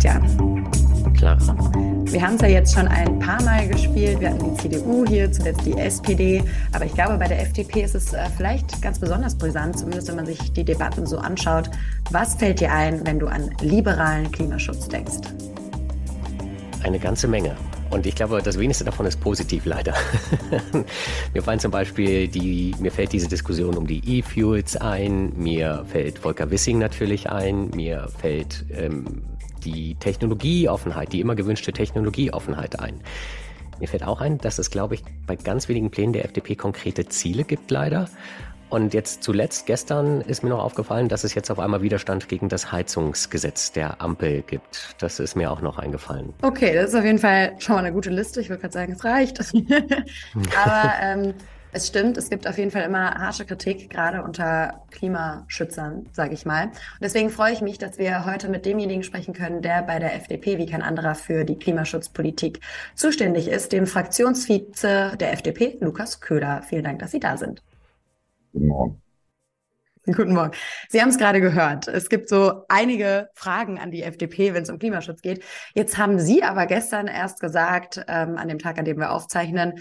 Sebastian. Klar. Wir haben es ja jetzt schon ein paar Mal gespielt. Wir hatten die CDU hier, zuletzt die SPD. Aber ich glaube, bei der FDP ist es äh, vielleicht ganz besonders brisant, zumindest wenn man sich die Debatten so anschaut. Was fällt dir ein, wenn du an liberalen Klimaschutz denkst? Eine ganze Menge. Und ich glaube, das wenigste davon ist positiv, leider. mir fallen zum Beispiel die, mir fällt diese Diskussion um die E-Fuels ein, mir fällt Volker Wissing natürlich ein, mir fällt ähm, die Technologieoffenheit, die immer gewünschte Technologieoffenheit ein. Mir fällt auch ein, dass es, glaube ich, bei ganz wenigen Plänen der FDP konkrete Ziele gibt, leider. Und jetzt zuletzt, gestern ist mir noch aufgefallen, dass es jetzt auf einmal Widerstand gegen das Heizungsgesetz der Ampel gibt. Das ist mir auch noch eingefallen. Okay, das ist auf jeden Fall schon mal eine gute Liste. Ich würde gerade sagen, es reicht. Aber ähm, es stimmt, es gibt auf jeden Fall immer harsche Kritik, gerade unter Klimaschützern, sage ich mal. Und deswegen freue ich mich, dass wir heute mit demjenigen sprechen können, der bei der FDP wie kein anderer für die Klimaschutzpolitik zuständig ist, dem Fraktionsvize der FDP, Lukas Köhler. Vielen Dank, dass Sie da sind. Guten Morgen. Guten Morgen. Sie haben es gerade gehört. Es gibt so einige Fragen an die FDP, wenn es um Klimaschutz geht. Jetzt haben Sie aber gestern erst gesagt, ähm, an dem Tag, an dem wir aufzeichnen,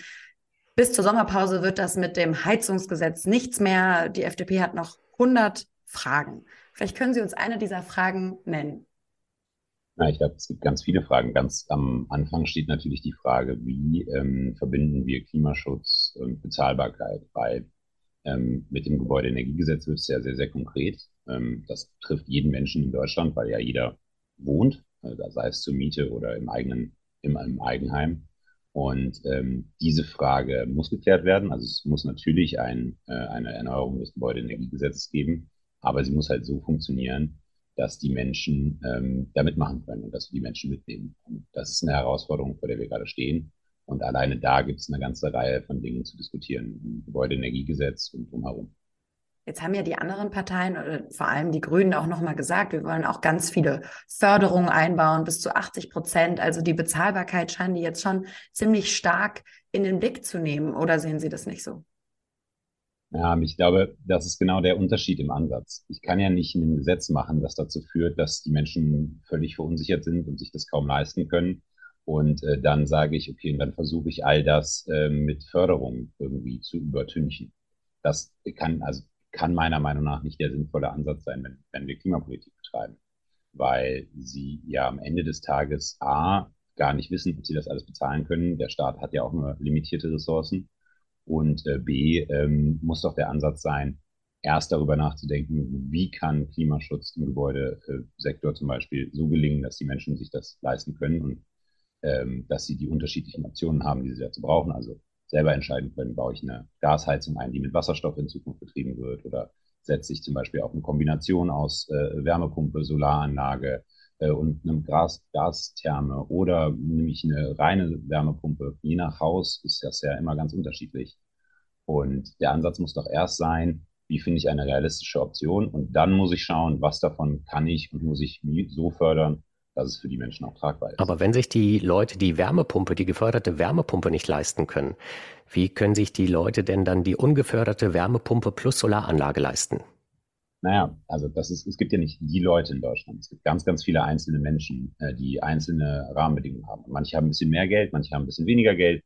bis zur Sommerpause wird das mit dem Heizungsgesetz nichts mehr. Die FDP hat noch 100 Fragen. Vielleicht können Sie uns eine dieser Fragen nennen. Ja, ich glaube, es gibt ganz viele Fragen. Ganz am Anfang steht natürlich die Frage, wie ähm, verbinden wir Klimaschutz und Bezahlbarkeit? Weil ähm, mit dem Gebäudeenergiegesetz wird es ja sehr, sehr konkret. Ähm, das trifft jeden Menschen in Deutschland, weil ja jeder wohnt, also sei es zur Miete oder im eigenen, im, im Eigenheim. Und ähm, diese Frage muss geklärt werden. Also es muss natürlich ein, äh, eine Erneuerung des Gebäudeenergiegesetzes geben, aber sie muss halt so funktionieren, dass die Menschen ähm, da mitmachen können und dass wir die Menschen mitnehmen. Und das ist eine Herausforderung, vor der wir gerade stehen. Und alleine da gibt es eine ganze Reihe von Dingen zu diskutieren, im Gebäudeenergiegesetz und drumherum. Jetzt haben ja die anderen Parteien vor allem die Grünen auch nochmal gesagt, wir wollen auch ganz viele Förderungen einbauen, bis zu 80 Prozent. Also die Bezahlbarkeit scheinen die jetzt schon ziemlich stark in den Blick zu nehmen. Oder sehen Sie das nicht so? Ja, ich glaube, das ist genau der Unterschied im Ansatz. Ich kann ja nicht ein Gesetz machen, das dazu führt, dass die Menschen völlig verunsichert sind und sich das kaum leisten können und äh, dann sage ich, okay, und dann versuche ich all das äh, mit Förderung irgendwie zu übertünchen. Das kann, also kann meiner Meinung nach nicht der sinnvolle Ansatz sein, wenn, wenn wir Klimapolitik betreiben. Weil sie ja am Ende des Tages A, gar nicht wissen, ob sie das alles bezahlen können. Der Staat hat ja auch nur limitierte Ressourcen. Und äh, B, ähm, muss doch der Ansatz sein, erst darüber nachzudenken, wie kann Klimaschutz im Gebäudesektor zum Beispiel so gelingen, dass die Menschen sich das leisten können und ähm, dass sie die unterschiedlichen Optionen haben, die sie dazu brauchen. Also selber entscheiden können, baue ich eine Gasheizung ein, die mit Wasserstoff in Zukunft betrieben wird oder setze ich zum Beispiel auf eine Kombination aus äh, Wärmepumpe, Solaranlage äh, und einem Gas Gastherme oder nehme ich eine reine Wärmepumpe. Je nach Haus ist das ja immer ganz unterschiedlich. Und der Ansatz muss doch erst sein, wie finde ich eine realistische Option und dann muss ich schauen, was davon kann ich und muss ich so fördern, dass es für die Menschen auch tragbar ist. Aber wenn sich die Leute die Wärmepumpe, die geförderte Wärmepumpe nicht leisten können, wie können sich die Leute denn dann die ungeförderte Wärmepumpe plus Solaranlage leisten? Naja, also das ist, es gibt ja nicht die Leute in Deutschland. Es gibt ganz, ganz viele einzelne Menschen, äh, die einzelne Rahmenbedingungen haben. Manche haben ein bisschen mehr Geld, manche haben ein bisschen weniger Geld.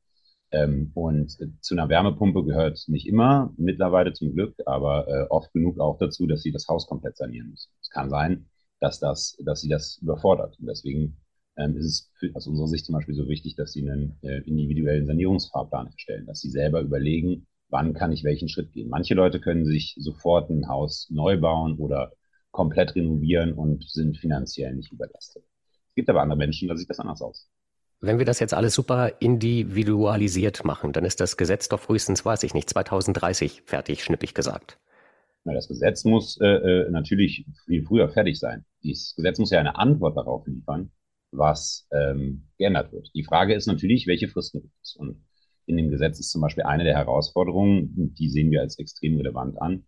Ähm, und zu einer Wärmepumpe gehört nicht immer, mittlerweile zum Glück, aber äh, oft genug auch dazu, dass sie das Haus komplett sanieren müssen. Es kann sein, dass, das, dass sie das überfordert. Und deswegen ähm, ist es für, aus unserer Sicht zum Beispiel so wichtig, dass sie einen äh, individuellen Sanierungsfahrplan erstellen, dass sie selber überlegen, wann kann ich welchen Schritt gehen. Manche Leute können sich sofort ein Haus neu bauen oder komplett renovieren und sind finanziell nicht überlastet. Es gibt aber andere Menschen, da sieht das anders aus. Wenn wir das jetzt alles super individualisiert machen, dann ist das Gesetz doch frühestens, weiß ich nicht, 2030 fertig, schnippig gesagt. Na, das Gesetz muss äh, äh, natürlich viel früher fertig sein. Dieses Gesetz muss ja eine Antwort darauf liefern, was ähm, geändert wird. Die Frage ist natürlich, welche Fristen gibt es? Und in dem Gesetz ist zum Beispiel eine der Herausforderungen, die sehen wir als extrem relevant an,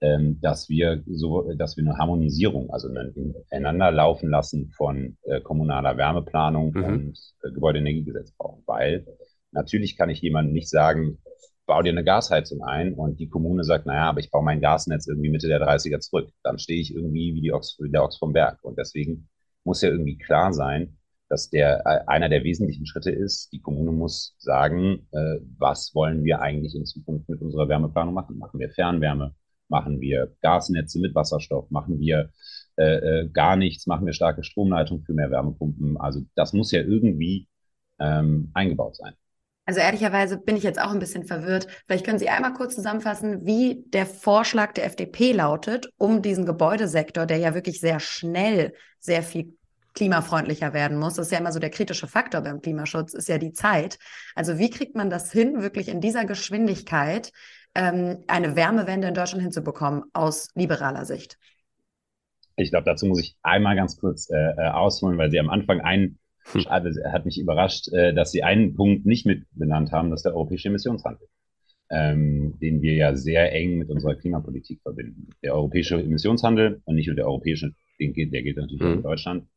ähm, dass wir so, dass wir eine Harmonisierung, also ein Ineinanderlaufen lassen von äh, kommunaler Wärmeplanung mhm. und äh, Gebäudeenergiegesetz brauchen. Weil natürlich kann ich jemandem nicht sagen, bau dir eine Gasheizung ein und die Kommune sagt, naja, aber ich baue mein Gasnetz irgendwie Mitte der 30er zurück. Dann stehe ich irgendwie wie, die Ochs, wie der Ochs vom Berg. Und deswegen muss ja irgendwie klar sein, dass der äh, einer der wesentlichen Schritte ist, die Kommune muss sagen, äh, was wollen wir eigentlich in Zukunft mit unserer Wärmeplanung machen? Machen wir Fernwärme? Machen wir Gasnetze mit Wasserstoff? Machen wir äh, äh, gar nichts? Machen wir starke Stromleitungen für mehr Wärmepumpen? Also das muss ja irgendwie ähm, eingebaut sein. Also ehrlicherweise bin ich jetzt auch ein bisschen verwirrt. Vielleicht können Sie einmal kurz zusammenfassen, wie der Vorschlag der FDP lautet, um diesen Gebäudesektor, der ja wirklich sehr schnell sehr viel klimafreundlicher werden muss. Das ist ja immer so der kritische Faktor beim Klimaschutz, ist ja die Zeit. Also wie kriegt man das hin, wirklich in dieser Geschwindigkeit ähm, eine Wärmewende in Deutschland hinzubekommen, aus liberaler Sicht? Ich glaube, dazu muss ich einmal ganz kurz äh, äh ausholen, weil Sie am Anfang einen hm. Also, hat mich überrascht, äh, dass Sie einen Punkt nicht mit benannt haben, das ist der europäische Emissionshandel, ähm, den wir ja sehr eng mit unserer Klimapolitik verbinden. Der europäische Emissionshandel und nicht nur der europäische, den, der gilt natürlich mhm. auch in Deutschland,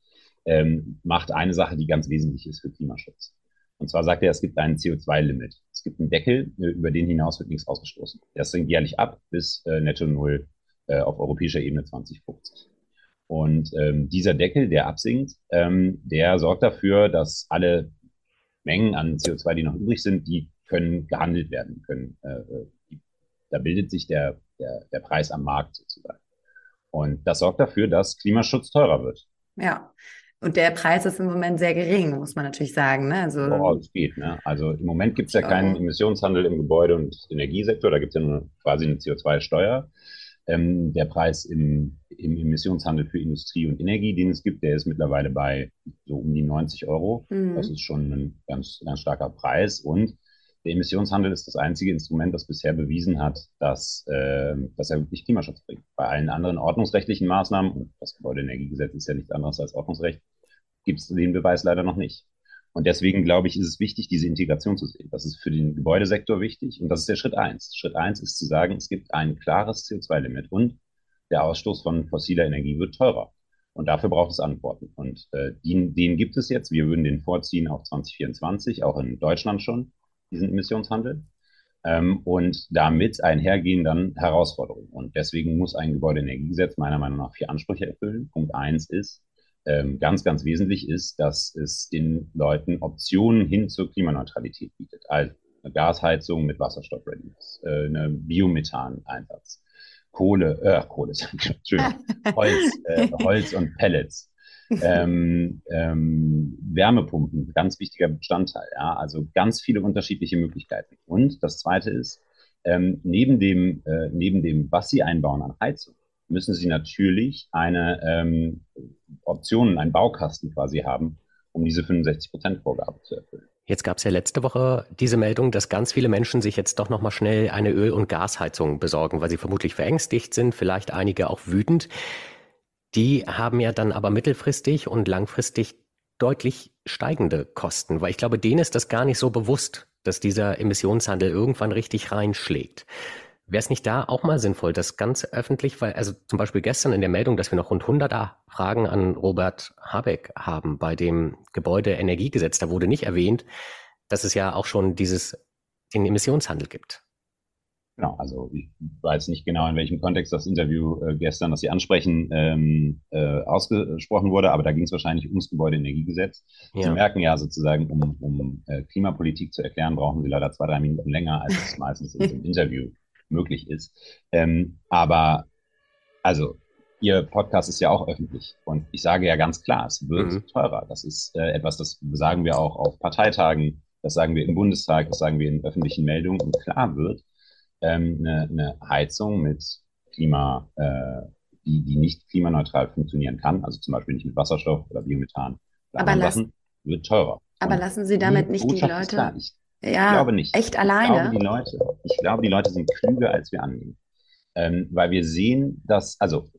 ähm, macht eine Sache, die ganz wesentlich ist für Klimaschutz. Und zwar sagt er, es gibt einen CO2-Limit. Es gibt einen Deckel, äh, über den hinaus wird nichts ausgestoßen. Der sinkt jährlich ab bis äh, netto null äh, auf europäischer Ebene 2050. Und ähm, dieser Deckel, der absinkt, ähm, der sorgt dafür, dass alle Mengen an CO2, die noch übrig sind, die können gehandelt werden können. Äh, äh, da bildet sich der, der, der Preis am Markt sozusagen. Und das sorgt dafür, dass Klimaschutz teurer wird. Ja. Und der Preis ist im Moment sehr gering, muss man natürlich sagen. Ne? Also, oh, es geht. Ne? Also im Moment gibt es ja keinen Emissionshandel im Gebäude- und Energiesektor, da gibt es ja nur quasi eine CO2-Steuer. Ähm, der Preis im, im Emissionshandel für Industrie und Energie, den es gibt, der ist mittlerweile bei so um die 90 Euro. Mhm. Das ist schon ein ganz, ganz starker Preis. Und der Emissionshandel ist das einzige Instrument, das bisher bewiesen hat, dass, äh, dass er wirklich Klimaschutz bringt. Bei allen anderen ordnungsrechtlichen Maßnahmen, und das Gebäudeenergiegesetz ist ja nichts anderes als Ordnungsrecht, gibt es den Beweis leider noch nicht. Und deswegen glaube ich, ist es wichtig, diese Integration zu sehen. Das ist für den Gebäudesektor wichtig und das ist der Schritt eins. Schritt eins ist zu sagen, es gibt ein klares CO2-Limit und der Ausstoß von fossiler Energie wird teurer. Und dafür braucht es Antworten. Und äh, den, den gibt es jetzt. Wir würden den vorziehen auf 2024, auch in Deutschland schon, diesen Emissionshandel. Ähm, und damit einhergehen dann Herausforderungen. Und deswegen muss ein Gebäudeenergiegesetz meiner Meinung nach vier Ansprüche erfüllen. Punkt eins ist, ganz, ganz wesentlich ist, dass es den Leuten Optionen hin zur Klimaneutralität bietet. Also eine Gasheizung mit Wasserstoff-Readiness, äh, eine Biomethan-Einsatz, Kohle, äh, Kohle, Entschuldigung, Holz, äh, Holz und Pellets. ähm, ähm, Wärmepumpen, ganz wichtiger Bestandteil, ja, also ganz viele unterschiedliche Möglichkeiten. Und das zweite ist, ähm, neben dem, äh, neben dem, was sie einbauen an Heizung, müssen Sie natürlich eine ähm, Option, einen Baukasten quasi haben, um diese 65-Prozent-Vorgabe zu erfüllen. Jetzt gab es ja letzte Woche diese Meldung, dass ganz viele Menschen sich jetzt doch nochmal schnell eine Öl- und Gasheizung besorgen, weil sie vermutlich verängstigt sind, vielleicht einige auch wütend. Die haben ja dann aber mittelfristig und langfristig deutlich steigende Kosten, weil ich glaube, denen ist das gar nicht so bewusst, dass dieser Emissionshandel irgendwann richtig reinschlägt. Wäre es nicht da auch mal sinnvoll, das ganz öffentlich, weil, also zum Beispiel gestern in der Meldung, dass wir noch rund 100 Fragen an Robert Habeck haben bei dem Gebäudeenergiegesetz, da wurde nicht erwähnt, dass es ja auch schon dieses, den Emissionshandel gibt. Genau, also ich weiß nicht genau, in welchem Kontext das Interview äh, gestern, das Sie ansprechen, ähm, äh, ausgesprochen wurde, aber da ging es wahrscheinlich ums Gebäudeenergiegesetz. Ja. Sie merken ja sozusagen, um, um äh, Klimapolitik zu erklären, brauchen Sie leider zwei, drei Minuten länger, als es meistens in diesem Interview möglich ist. Ähm, aber also, Ihr Podcast ist ja auch öffentlich. Und ich sage ja ganz klar, es wird mhm. teurer. Das ist äh, etwas, das sagen wir auch auf Parteitagen, das sagen wir im Bundestag, das sagen wir in öffentlichen Meldungen. Und klar wird, ähm, eine, eine Heizung mit Klima, äh, die, die nicht klimaneutral funktionieren kann, also zum Beispiel nicht mit Wasserstoff oder Biomethan, aber lassen, wird teurer. Aber Und lassen Sie damit nicht die Leute. Ich ja, glaube nicht. Echt alleine? Ich glaube, die Leute, ich glaube, die Leute sind klüger, als wir annehmen. Ähm, weil wir sehen, dass, also,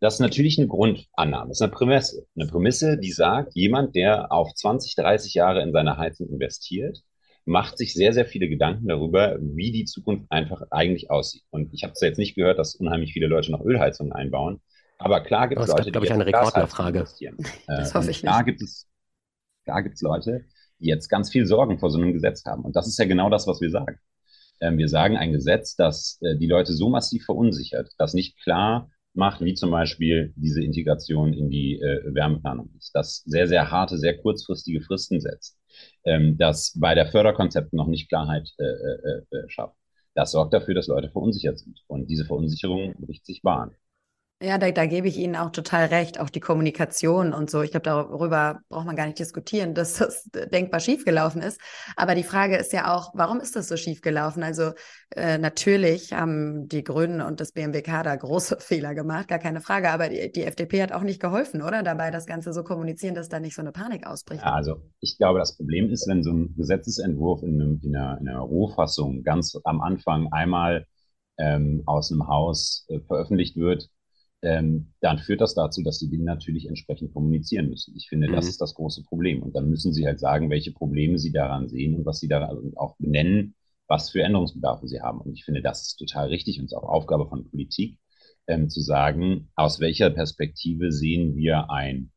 das ist natürlich eine Grundannahme, das ist eine Prämisse. Eine Prämisse, die sagt, jemand, der auf 20, 30 Jahre in seine Heizung investiert, macht sich sehr, sehr viele Gedanken darüber, wie die Zukunft einfach eigentlich aussieht. Und ich habe es jetzt nicht gehört, dass unheimlich viele Leute noch Ölheizungen einbauen. Aber klar gibt es Leute, glaube ich, eine Rekordnachfrage. Das hoffe ich nicht. Da gibt es, da gibt es Leute, die jetzt ganz viel Sorgen vor so einem Gesetz haben. Und das ist ja genau das, was wir sagen. Ähm, wir sagen ein Gesetz, das äh, die Leute so massiv verunsichert, dass nicht klar macht, wie zum Beispiel diese Integration in die äh, Wärmeplanung ist, das sehr, sehr harte, sehr kurzfristige Fristen setzt, ähm, das bei der Förderkonzepten noch nicht Klarheit äh, äh, äh, schafft. Das sorgt dafür, dass Leute verunsichert sind. Und diese Verunsicherung bricht sich Bahn. Ja, da, da gebe ich Ihnen auch total recht, auch die Kommunikation und so. Ich glaube, darüber braucht man gar nicht diskutieren, dass das denkbar schiefgelaufen ist. Aber die Frage ist ja auch, warum ist das so schiefgelaufen? Also äh, natürlich haben die Grünen und das BMWK da große Fehler gemacht, gar keine Frage. Aber die, die FDP hat auch nicht geholfen, oder? Dabei das Ganze so kommunizieren, dass da nicht so eine Panik ausbricht. Ja, also ich glaube, das Problem ist, wenn so ein Gesetzesentwurf in, einem, in, einer, in einer Rohfassung ganz am Anfang einmal ähm, aus einem Haus äh, veröffentlicht wird, ähm, dann führt das dazu, dass die Dinge natürlich entsprechend kommunizieren müssen. Ich finde, mhm. das ist das große Problem. Und dann müssen sie halt sagen, welche Probleme sie daran sehen und was sie daran also auch benennen, was für Änderungsbedarfe sie haben. Und ich finde, das ist total richtig und ist auch Aufgabe von Politik, ähm, zu sagen, aus welcher Perspektive sehen wir ein,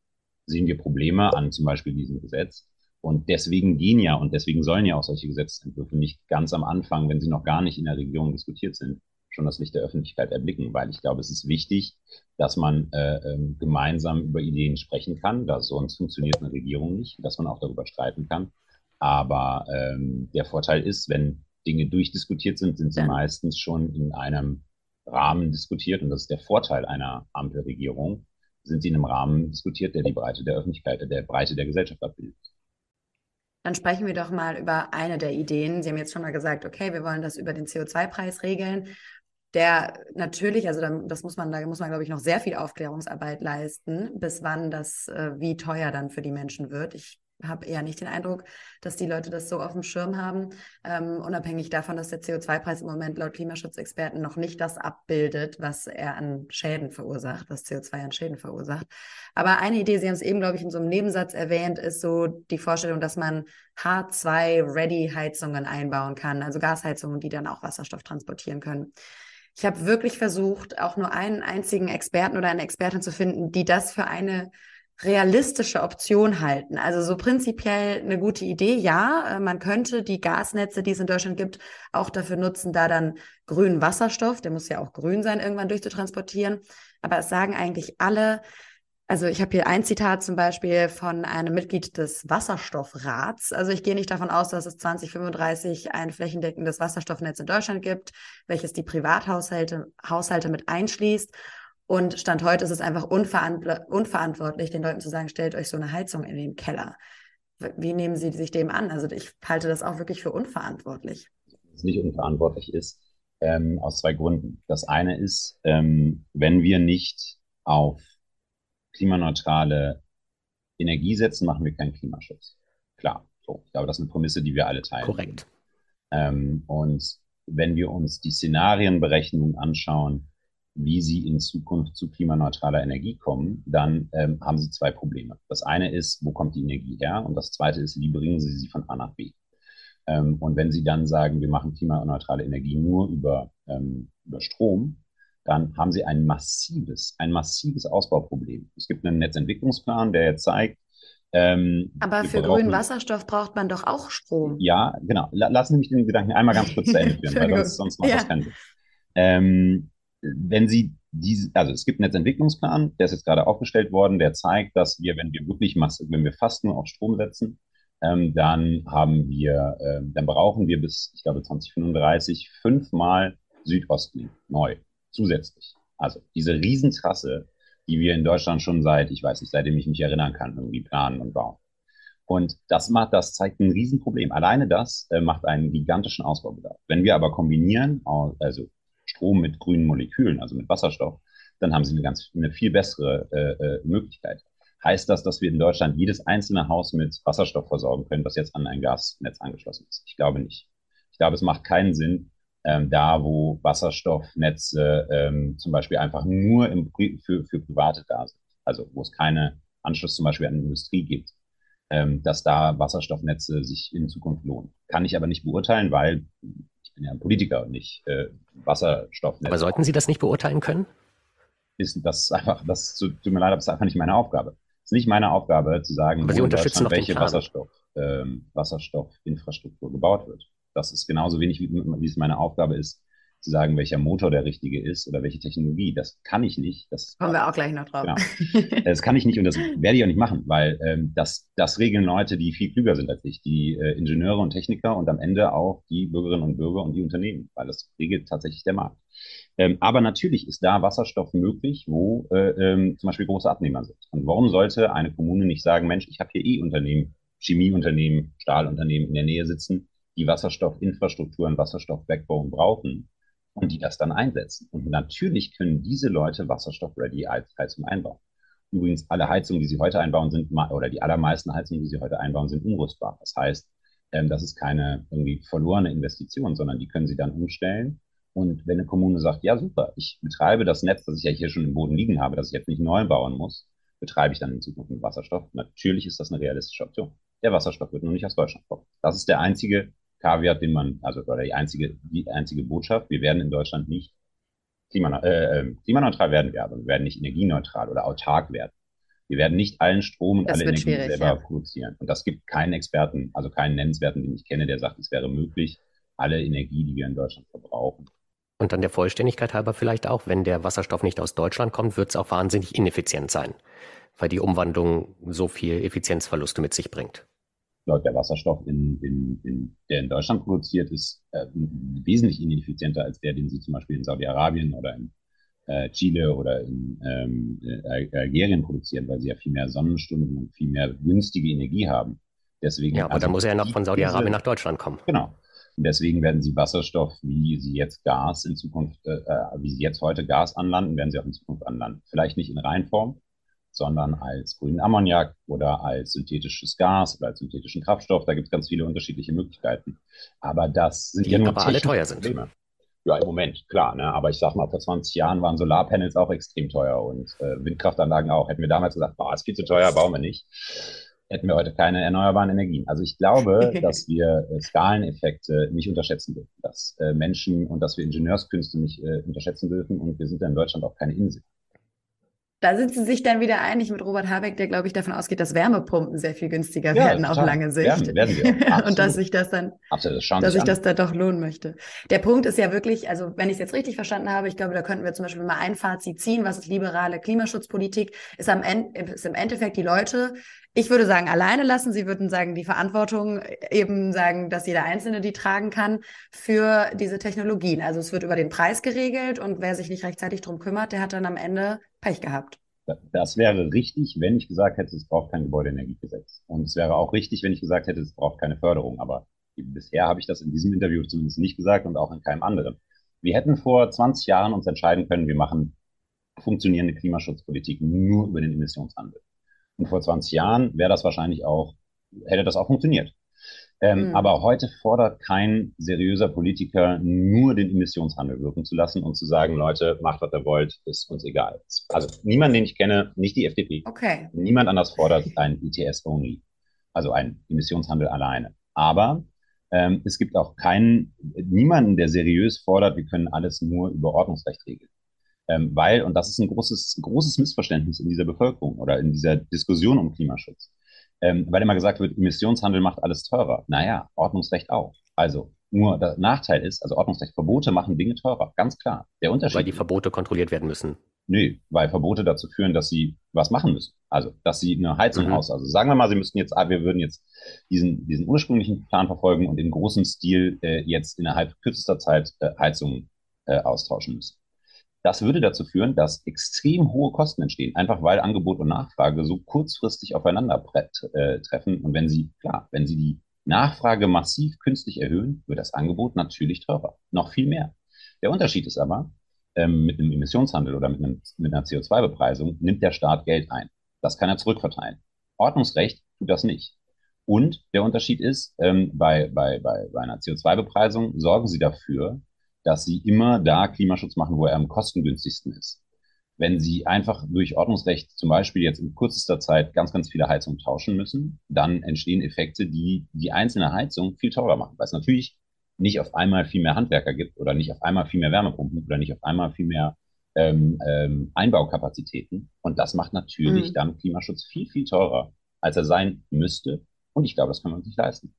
sehen wir Probleme an zum Beispiel diesem Gesetz. Und deswegen gehen ja und deswegen sollen ja auch solche Gesetzentwürfe nicht ganz am Anfang, wenn sie noch gar nicht in der Regierung diskutiert sind, schon das Licht der Öffentlichkeit erblicken, weil ich glaube, es ist wichtig, dass man äh, ähm, gemeinsam über Ideen sprechen kann, da sonst funktioniert eine Regierung nicht, dass man auch darüber streiten kann. Aber ähm, der Vorteil ist, wenn Dinge durchdiskutiert sind, sind sie ja. meistens schon in einem Rahmen diskutiert und das ist der Vorteil einer Ampelregierung, sind sie in einem Rahmen diskutiert, der die Breite der Öffentlichkeit, der Breite der Gesellschaft abbildet. Dann sprechen wir doch mal über eine der Ideen. Sie haben jetzt schon mal gesagt, okay, wir wollen das über den CO2-Preis regeln der natürlich, also das muss man, da muss man, glaube ich, noch sehr viel Aufklärungsarbeit leisten, bis wann das, äh, wie teuer dann für die Menschen wird. Ich habe eher nicht den Eindruck, dass die Leute das so auf dem Schirm haben, ähm, unabhängig davon, dass der CO2-Preis im Moment laut Klimaschutzexperten noch nicht das abbildet, was er an Schäden verursacht, was CO2 an Schäden verursacht. Aber eine Idee, Sie haben es eben, glaube ich, in so einem Nebensatz erwähnt, ist so die Vorstellung, dass man H2-Ready-Heizungen einbauen kann, also Gasheizungen, die dann auch Wasserstoff transportieren können. Ich habe wirklich versucht, auch nur einen einzigen Experten oder eine Expertin zu finden, die das für eine realistische Option halten. Also so prinzipiell eine gute Idee, ja. Äh, man könnte die Gasnetze, die es in Deutschland gibt, auch dafür nutzen, da dann grünen Wasserstoff, der muss ja auch grün sein, irgendwann durchzutransportieren. Aber es sagen eigentlich alle, also ich habe hier ein Zitat zum Beispiel von einem Mitglied des Wasserstoffrats. Also ich gehe nicht davon aus, dass es 2035 ein flächendeckendes Wasserstoffnetz in Deutschland gibt, welches die Privathaushalte Haushalte mit einschließt. Und Stand heute ist es einfach unverantwortlich, den Leuten zu sagen, stellt euch so eine Heizung in den Keller. Wie nehmen Sie sich dem an? Also ich halte das auch wirklich für unverantwortlich. Was nicht unverantwortlich ist, ähm, aus zwei Gründen. Das eine ist, ähm, wenn wir nicht auf klimaneutrale Energie setzen, machen wir keinen Klimaschutz. Klar, so. Ich glaube, das ist eine Prämisse, die wir alle teilen. Korrekt. Ähm, und wenn wir uns die Szenarienberechnung anschauen, wie sie in Zukunft zu klimaneutraler Energie kommen, dann ähm, haben sie zwei Probleme. Das eine ist, wo kommt die Energie her? Und das zweite ist, wie bringen sie sie von A nach B? Ähm, und wenn sie dann sagen, wir machen klimaneutrale Energie nur über, ähm, über Strom, dann haben sie ein massives, ein massives Ausbauproblem. Es gibt einen Netzentwicklungsplan, der jetzt zeigt, ähm, Aber für grünen Wasserstoff braucht man doch auch Strom. Ja, genau. Lassen Sie mich den Gedanken einmal ganz kurz zu Ende führen, weil sonst, sonst macht ja. das keinen Sinn. Ähm, wenn Sie diese, also es gibt einen Netzentwicklungsplan, der ist jetzt gerade aufgestellt worden, der zeigt, dass wir, wenn wir wirklich Masse, wenn wir fast nur auf Strom setzen, ähm, dann haben wir, ähm, dann brauchen wir bis, ich glaube, 2035 fünfmal Südostlink neu zusätzlich. Also diese Riesentrasse, die wir in Deutschland schon seit, ich weiß nicht, seitdem ich mich erinnern kann, irgendwie planen und bauen. Und das macht, das zeigt ein Riesenproblem. Alleine das äh, macht einen gigantischen Ausbaubedarf. Wenn wir aber kombinieren, also Strom mit grünen Molekülen, also mit Wasserstoff, dann haben sie eine ganz, eine viel bessere äh, äh, Möglichkeit. Heißt das, dass wir in Deutschland jedes einzelne Haus mit Wasserstoff versorgen können, das jetzt an ein Gasnetz angeschlossen ist? Ich glaube nicht. Ich glaube, es macht keinen Sinn, ähm, da, wo Wasserstoffnetze ähm, zum Beispiel einfach nur im, für, für Private da sind, also wo es keine Anschluss zum Beispiel an die Industrie gibt, ähm, dass da Wasserstoffnetze sich in Zukunft lohnen. Kann ich aber nicht beurteilen, weil ich bin ja ein Politiker und nicht äh, Wasserstoffnetze. Aber sollten Sie das nicht beurteilen können? Ist das einfach, das tut mir leid, aber das ist einfach nicht meine Aufgabe. Es ist nicht meine Aufgabe zu sagen, aber Sie unterstützen welche Wasserstoff, ähm, Wasserstoffinfrastruktur gebaut wird. Das ist genauso wenig, wie, wie es meine Aufgabe ist, zu sagen, welcher Motor der richtige ist oder welche Technologie. Das kann ich nicht. Das kommen wir auch gleich noch drauf. Genau. Das kann ich nicht und das werde ich auch nicht machen, weil ähm, das, das regeln Leute, die viel klüger sind als ich, die äh, Ingenieure und Techniker und am Ende auch die Bürgerinnen und Bürger und die Unternehmen, weil das regelt tatsächlich der Markt. Ähm, aber natürlich ist da Wasserstoff möglich, wo äh, ähm, zum Beispiel große Abnehmer sind. Und warum sollte eine Kommune nicht sagen, Mensch, ich habe hier eh Unternehmen, Chemieunternehmen, Stahlunternehmen in der Nähe sitzen, die Wasserstoffinfrastruktur und Wasserstoff-Backbone brauchen und die das dann einsetzen. Und natürlich können diese Leute Wasserstoff-ready als Heizung einbauen. Übrigens, alle Heizungen, die sie heute einbauen, sind, oder die allermeisten Heizungen, die sie heute einbauen, sind umrüstbar. Das heißt, ähm, das ist keine irgendwie verlorene Investition, sondern die können sie dann umstellen. Und wenn eine Kommune sagt, ja super, ich betreibe das Netz, das ich ja hier schon im Boden liegen habe, das ich jetzt nicht neu bauen muss, betreibe ich dann in Zukunft mit Wasserstoff. Natürlich ist das eine realistische Option. Der Wasserstoff wird nur nicht aus Deutschland kommen. Das ist der einzige Kaviar, den man, also oder die einzige, die einzige Botschaft, wir werden in Deutschland nicht klimaneutral, äh, ähm, klimaneutral werden wir, aber wir werden nicht energieneutral oder autark werden. Wir werden nicht allen Strom und das alle Energie selber ja. produzieren. Und das gibt keinen Experten, also keinen Nennenswerten, den ich kenne, der sagt, es wäre möglich, alle Energie, die wir in Deutschland verbrauchen. Und dann der Vollständigkeit halber vielleicht auch, wenn der Wasserstoff nicht aus Deutschland kommt, wird es auch wahnsinnig ineffizient sein, weil die Umwandlung so viel Effizienzverluste mit sich bringt der Wasserstoff, in, in, in, der in Deutschland produziert ist, äh, wesentlich ineffizienter als der, den sie zum Beispiel in Saudi-Arabien oder in äh, Chile oder in ähm, äh, Algerien produzieren, weil sie ja viel mehr Sonnenstunden und viel mehr günstige Energie haben. Deswegen, ja, aber also dann muss er ja noch von Saudi-Arabien nach Deutschland kommen. Genau. Und deswegen werden sie Wasserstoff, wie sie jetzt Gas in Zukunft, äh, äh wie sie jetzt heute Gas anlanden, werden sie auch in Zukunft anlanden. Vielleicht nicht in Reinform, sondern als grünen Ammoniak oder als synthetisches Gas oder als synthetischen Kraftstoff. Da gibt es ganz viele unterschiedliche Möglichkeiten. Aber das sind Die ja nur aber alle teuer sind. Probleme. Ja, im Moment, klar. Ne? Aber ich sag mal, vor 20 Jahren waren Solarpanels auch extrem teuer und äh, Windkraftanlagen auch. Hätten wir damals gesagt, boah, ist viel zu teuer, bauen wir nicht, hätten wir heute keine erneuerbaren Energien. Also ich glaube, dass wir äh, Skaleneffekte nicht unterschätzen dürfen, dass äh, Menschen und dass wir Ingenieurskünste nicht äh, unterschätzen dürfen und wir sind ja in Deutschland auch keine Insel. Da sind sie sich dann wieder einig mit Robert Habeck, der, glaube ich, davon ausgeht, dass Wärmepumpen sehr viel günstiger ja, werden auf lange Sicht. Werden, werden wir und dass sich das dann, Absolut, das dass sich das da doch lohnen möchte. Der Punkt ist ja wirklich, also wenn ich es jetzt richtig verstanden habe, ich glaube, da könnten wir zum Beispiel mal ein Fazit ziehen, was ist liberale Klimaschutzpolitik, ist, am Ende, ist im Endeffekt die Leute, ich würde sagen, alleine lassen. Sie würden sagen, die Verantwortung eben sagen, dass jeder Einzelne die tragen kann für diese Technologien. Also es wird über den Preis geregelt und wer sich nicht rechtzeitig drum kümmert, der hat dann am Ende Pech gehabt. Das wäre richtig, wenn ich gesagt hätte, es braucht kein Gebäudeenergiegesetz. Und es wäre auch richtig, wenn ich gesagt hätte, es braucht keine Förderung. Aber bisher habe ich das in diesem Interview zumindest nicht gesagt und auch in keinem anderen. Wir hätten vor 20 Jahren uns entscheiden können, wir machen funktionierende Klimaschutzpolitik nur über den Emissionshandel. Und vor 20 Jahren wäre das wahrscheinlich auch, hätte das auch funktioniert. Ähm, mhm. Aber heute fordert kein seriöser Politiker nur den Emissionshandel wirken zu lassen und zu sagen, Leute, macht, was ihr wollt, ist uns egal. Also niemand, den ich kenne, nicht die FDP. Okay. Niemand anders fordert ein ETS-only, also ein Emissionshandel alleine. Aber ähm, es gibt auch keinen, niemanden, der seriös fordert, wir können alles nur über Ordnungsrecht regeln. Ähm, weil, und das ist ein großes, großes Missverständnis in dieser Bevölkerung oder in dieser Diskussion um Klimaschutz ähm, weil immer gesagt wird, Emissionshandel macht alles teurer. Naja, Ordnungsrecht auch. Also nur der Nachteil ist, also Ordnungsrecht, Verbote machen Dinge teurer, ganz klar. Der Unterschied. Weil die Verbote kontrolliert werden müssen. Nö, weil Verbote dazu führen, dass sie was machen müssen. Also, dass sie eine Heizung mhm. aus. Also sagen wir mal, sie müssten jetzt, ah, wir würden jetzt diesen, diesen ursprünglichen Plan verfolgen und in großem Stil äh, jetzt innerhalb kürzester Zeit äh, Heizungen äh, austauschen müssen. Das würde dazu führen, dass extrem hohe Kosten entstehen, einfach weil Angebot und Nachfrage so kurzfristig aufeinander äh, treffen. Und wenn Sie, klar, wenn Sie die Nachfrage massiv künstlich erhöhen, wird das Angebot natürlich teurer, noch viel mehr. Der Unterschied ist aber, ähm, mit einem Emissionshandel oder mit, einem, mit einer CO2-Bepreisung nimmt der Staat Geld ein. Das kann er zurückverteilen. Ordnungsrecht tut das nicht. Und der Unterschied ist, ähm, bei, bei, bei, bei einer CO2-Bepreisung sorgen Sie dafür, dass sie immer da Klimaschutz machen, wo er am kostengünstigsten ist. Wenn sie einfach durch Ordnungsrecht zum Beispiel jetzt in kürzester Zeit ganz, ganz viele Heizungen tauschen müssen, dann entstehen Effekte, die die einzelne Heizung viel teurer machen, weil es natürlich nicht auf einmal viel mehr Handwerker gibt oder nicht auf einmal viel mehr Wärmepumpen oder nicht auf einmal viel mehr ähm, ähm, Einbaukapazitäten. Und das macht natürlich mhm. dann Klimaschutz viel, viel teurer, als er sein müsste. Und ich glaube, das können wir uns nicht leisten.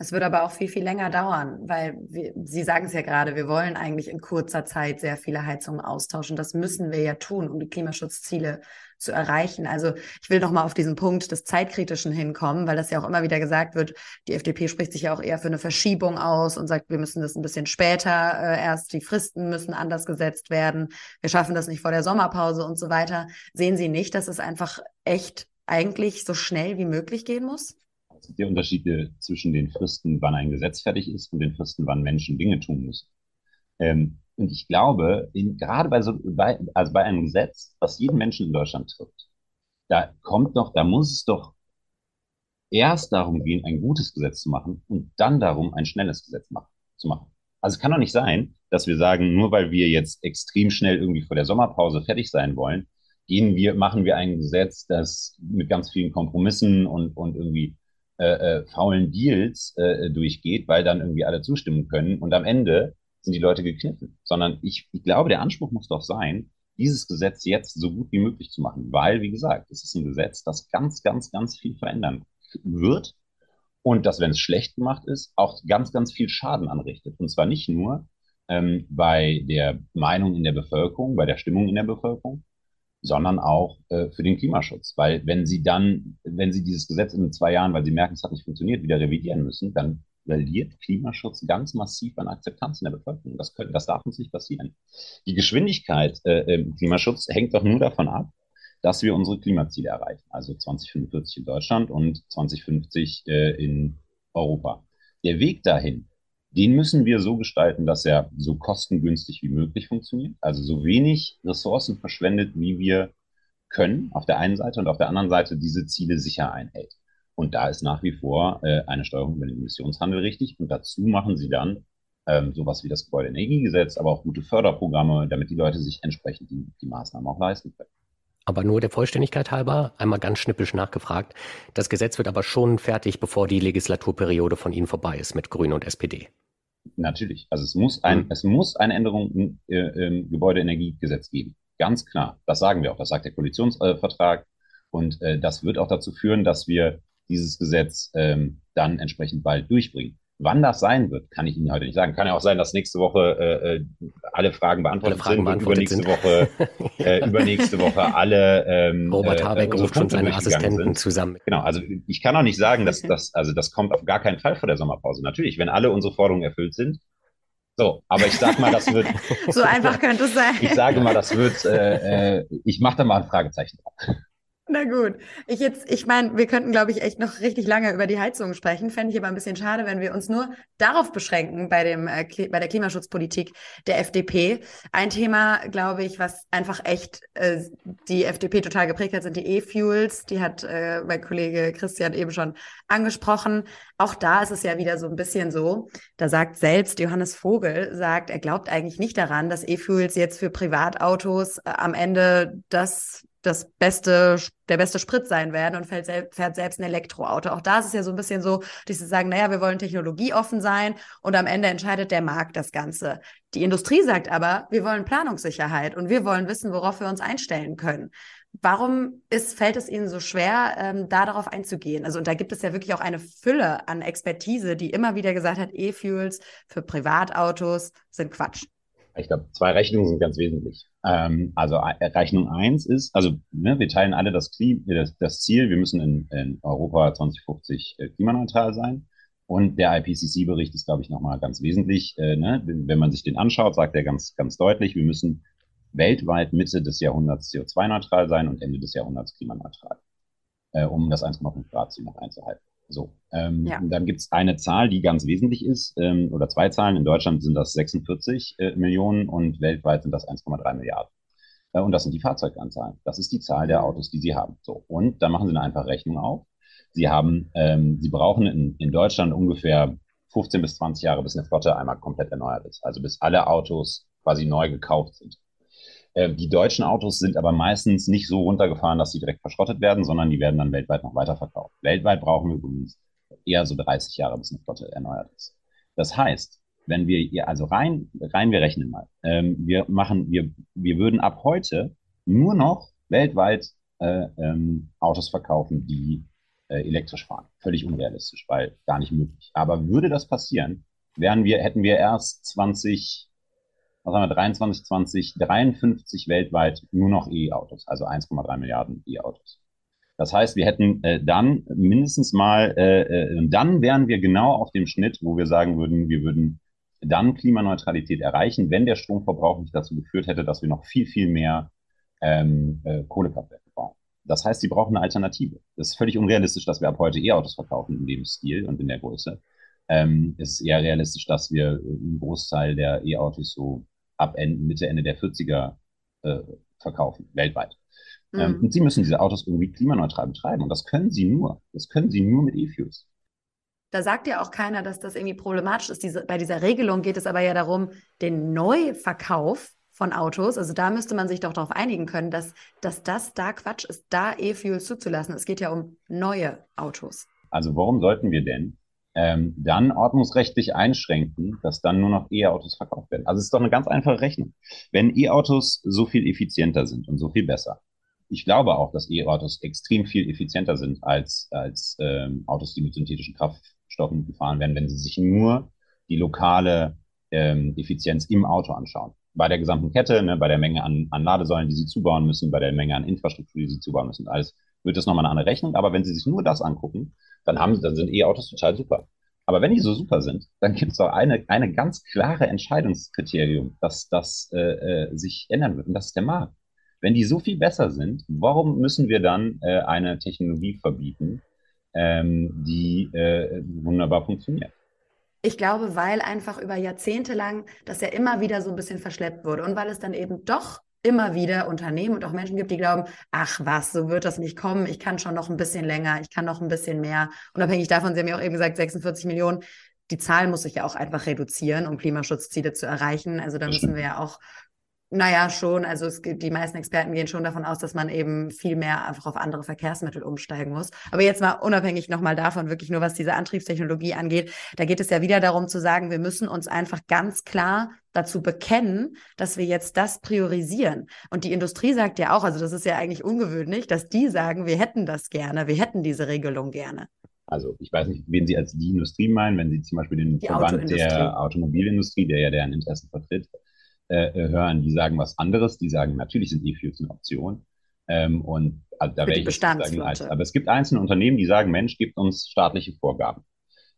Es wird aber auch viel, viel länger dauern, weil wir, Sie sagen es ja gerade, wir wollen eigentlich in kurzer Zeit sehr viele Heizungen austauschen. Das müssen wir ja tun, um die Klimaschutzziele zu erreichen. Also ich will noch mal auf diesen Punkt des Zeitkritischen hinkommen, weil das ja auch immer wieder gesagt wird, die FDP spricht sich ja auch eher für eine Verschiebung aus und sagt, wir müssen das ein bisschen später äh, erst, die Fristen müssen anders gesetzt werden, wir schaffen das nicht vor der Sommerpause und so weiter. Sehen Sie nicht, dass es einfach echt eigentlich so schnell wie möglich gehen muss? Es gibt Unterschiede zwischen den Fristen, wann ein Gesetz fertig ist und den Fristen, wann Menschen Dinge tun müssen. Ähm, und ich glaube, in, gerade bei so, bei, also bei einem Gesetz, was jeden Menschen in Deutschland trifft, da kommt doch, da muss es doch erst darum gehen, ein gutes Gesetz zu machen und dann darum, ein schnelles Gesetz machen, zu machen. Also es kann doch nicht sein, dass wir sagen, nur weil wir jetzt extrem schnell irgendwie vor der Sommerpause fertig sein wollen, gehen wir, machen wir ein Gesetz, das mit ganz vielen Kompromissen und, und irgendwie äh, äh, faulen Deals äh, durchgeht, weil dann irgendwie alle zustimmen können und am Ende sind die Leute gekniffen. Sondern ich, ich glaube, der Anspruch muss doch sein, dieses Gesetz jetzt so gut wie möglich zu machen, weil, wie gesagt, es ist ein Gesetz, das ganz, ganz, ganz viel verändern wird und das, wenn es schlecht gemacht ist, auch ganz, ganz viel Schaden anrichtet. Und zwar nicht nur ähm, bei der Meinung in der Bevölkerung, bei der Stimmung in der Bevölkerung, sondern auch äh, für den Klimaschutz. Weil wenn Sie dann, wenn Sie dieses Gesetz in zwei Jahren, weil Sie merken, es hat nicht funktioniert, wieder revidieren müssen, dann verliert Klimaschutz ganz massiv an Akzeptanz in der Bevölkerung. Das, können, das darf uns nicht passieren. Die Geschwindigkeit äh, im Klimaschutz hängt doch nur davon ab, dass wir unsere Klimaziele erreichen. Also 2045 in Deutschland und 2050 äh, in Europa. Der Weg dahin den müssen wir so gestalten, dass er so kostengünstig wie möglich funktioniert, also so wenig Ressourcen verschwendet, wie wir können, auf der einen Seite und auf der anderen Seite diese Ziele sicher einhält. Und da ist nach wie vor äh, eine Steuerung über den Emissionshandel richtig. Und dazu machen sie dann ähm, sowas wie das Gebäudeenergiegesetz, aber auch gute Förderprogramme, damit die Leute sich entsprechend die, die Maßnahmen auch leisten können. Aber nur der Vollständigkeit halber, einmal ganz schnippisch nachgefragt. Das Gesetz wird aber schon fertig, bevor die Legislaturperiode von Ihnen vorbei ist mit Grünen und SPD. Natürlich. Also es muss ein, mhm. es muss eine Änderung im, äh, im Gebäudeenergiegesetz geben. Ganz klar. Das sagen wir auch. Das sagt der Koalitionsvertrag. Und äh, das wird auch dazu führen, dass wir dieses Gesetz ähm, dann entsprechend bald durchbringen. Wann das sein wird, kann ich Ihnen heute nicht sagen. Kann ja auch sein, dass nächste Woche äh, äh alle Fragen beantwortet alle Fragen sind beantwortet und übernächste sind. Woche, äh, übernächste Woche alle ähm, Robert äh, Habeck äh, ruft schon seine Assistenten sind. zusammen. Genau, also ich kann auch nicht sagen, dass das, also das kommt auf gar keinen Fall vor der Sommerpause. Natürlich, wenn alle unsere Forderungen erfüllt sind, so, aber ich sag mal, das wird. so einfach könnte es sein. Ich sage mal, das wird. Äh, äh, ich mache da mal ein Fragezeichen drauf. Na gut. Ich jetzt, ich meine, wir könnten, glaube ich, echt noch richtig lange über die Heizung sprechen. Fände ich aber ein bisschen schade, wenn wir uns nur darauf beschränken bei dem, äh, bei der Klimaschutzpolitik der FDP. Ein Thema, glaube ich, was einfach echt äh, die FDP total geprägt hat, sind die E-Fuels. Die hat äh, mein Kollege Christian eben schon angesprochen. Auch da ist es ja wieder so ein bisschen so. Da sagt selbst Johannes Vogel, sagt, er glaubt eigentlich nicht daran, dass E-Fuels jetzt für Privatautos äh, am Ende das das beste, der beste Sprit sein werden und fährt, sel fährt selbst ein Elektroauto. Auch da ist es ja so ein bisschen so, dass sie sagen, naja, wir wollen technologieoffen sein und am Ende entscheidet der Markt das Ganze. Die Industrie sagt aber, wir wollen Planungssicherheit und wir wollen wissen, worauf wir uns einstellen können. Warum ist, fällt es Ihnen so schwer, ähm, da darauf einzugehen? Also, und da gibt es ja wirklich auch eine Fülle an Expertise, die immer wieder gesagt hat, E-Fuels für Privatautos sind Quatsch. Ich glaube, zwei Rechnungen sind ganz wesentlich. Ähm, also äh, Rechnung eins ist, also ne, wir teilen alle das, Klima, das, das Ziel, wir müssen in, in Europa 2050 äh, klimaneutral sein. Und der IPCC-Bericht ist, glaube ich, nochmal ganz wesentlich. Äh, ne? Wenn man sich den anschaut, sagt er ganz, ganz deutlich, wir müssen weltweit Mitte des Jahrhunderts CO2-neutral sein und Ende des Jahrhunderts klimaneutral, äh, um das 1,5 Grad-Ziel noch einzuhalten. So, ähm, ja. dann gibt es eine Zahl, die ganz wesentlich ist, ähm, oder zwei Zahlen. In Deutschland sind das 46 äh, Millionen und weltweit sind das 1,3 Milliarden. Äh, und das sind die Fahrzeuganzahlen. Das ist die Zahl der Autos, die Sie haben. So, und dann machen Sie eine einfache Rechnung auf. Sie haben, ähm, Sie brauchen in, in Deutschland ungefähr 15 bis 20 Jahre, bis eine Flotte einmal komplett erneuert ist. Also bis alle Autos quasi neu gekauft sind. Äh, die deutschen Autos sind aber meistens nicht so runtergefahren, dass sie direkt verschrottet werden, sondern die werden dann weltweit noch weiterverkauft. Weltweit brauchen wir übrigens eher so 30 Jahre, bis eine Flotte erneuert ist. Das heißt, wenn wir hier, also rein, rein, wir rechnen mal, ähm, wir machen, wir, wir würden ab heute nur noch weltweit äh, ähm, Autos verkaufen, die äh, elektrisch fahren. Völlig unrealistisch, weil gar nicht möglich. Aber würde das passieren, wären wir, hätten wir erst 20, was haben wir, 23, 20, 53 weltweit nur noch E-Autos, also 1,3 Milliarden E-Autos. Das heißt, wir hätten äh, dann mindestens mal, äh, äh, dann wären wir genau auf dem Schnitt, wo wir sagen würden, wir würden dann Klimaneutralität erreichen, wenn der Stromverbrauch nicht dazu geführt hätte, dass wir noch viel, viel mehr ähm, äh, Kohlekraftwerke bauen. Das heißt, sie brauchen eine Alternative. Das ist völlig unrealistisch, dass wir ab heute E-Autos verkaufen in dem Stil und in der Größe. Ähm, ist eher realistisch, dass wir einen Großteil der E-Autos so ab Ende, Mitte, Ende der 40er äh, verkaufen, weltweit. Ähm, mhm. Ähm, und sie müssen diese Autos irgendwie klimaneutral betreiben. Und das können sie nur. Das können sie nur mit E-Fuels. Da sagt ja auch keiner, dass das irgendwie problematisch ist. Diese, bei dieser Regelung geht es aber ja darum, den Neuverkauf von Autos, also da müsste man sich doch darauf einigen können, dass, dass das da Quatsch ist, da E-Fuels zuzulassen. Es geht ja um neue Autos. Also warum sollten wir denn ähm, dann ordnungsrechtlich einschränken, dass dann nur noch E-Autos verkauft werden? Also es ist doch eine ganz einfache Rechnung. Wenn E-Autos so viel effizienter sind und so viel besser, ich glaube auch, dass E-Autos extrem viel effizienter sind als, als ähm, Autos, die mit synthetischen Kraftstoffen gefahren werden, wenn sie sich nur die lokale ähm, Effizienz im Auto anschauen bei der gesamten Kette, ne, bei der Menge an, an Ladesäulen, die sie zubauen müssen, bei der Menge an Infrastruktur, die sie zubauen müssen, alles wird das nochmal eine andere Rechnung. Aber wenn sie sich nur das angucken, dann haben, dann sind E-Autos total super. Aber wenn die so super sind, dann gibt es doch eine, eine ganz klare Entscheidungskriterium, dass das äh, äh, sich ändern wird. Und das ist der Markt. Wenn die so viel besser sind, warum müssen wir dann äh, eine Technologie verbieten, ähm, die äh, wunderbar funktioniert? Ich glaube, weil einfach über Jahrzehnte lang das ja immer wieder so ein bisschen verschleppt wurde und weil es dann eben doch immer wieder Unternehmen und auch Menschen gibt, die glauben, ach was, so wird das nicht kommen, ich kann schon noch ein bisschen länger, ich kann noch ein bisschen mehr. Unabhängig davon, Sie haben ja auch eben gesagt, 46 Millionen, die Zahl muss sich ja auch einfach reduzieren, um Klimaschutzziele zu erreichen. Also da müssen wir ja auch naja, schon. Also es gibt, die meisten Experten gehen schon davon aus, dass man eben viel mehr einfach auf andere Verkehrsmittel umsteigen muss. Aber jetzt mal unabhängig nochmal davon, wirklich nur was diese Antriebstechnologie angeht, da geht es ja wieder darum zu sagen, wir müssen uns einfach ganz klar dazu bekennen, dass wir jetzt das priorisieren. Und die Industrie sagt ja auch, also das ist ja eigentlich ungewöhnlich, dass die sagen, wir hätten das gerne, wir hätten diese Regelung gerne. Also ich weiß nicht, wen Sie als die Industrie meinen, wenn Sie zum Beispiel den die Verband der Automobilindustrie, der ja deren Interessen vertritt, äh, hören, die sagen was anderes. Die sagen, natürlich sind E-Fuels eine Option. Ähm, und also, da wäre ich sagen, als, aber es gibt einzelne Unternehmen, die sagen, Mensch, gibt uns staatliche Vorgaben.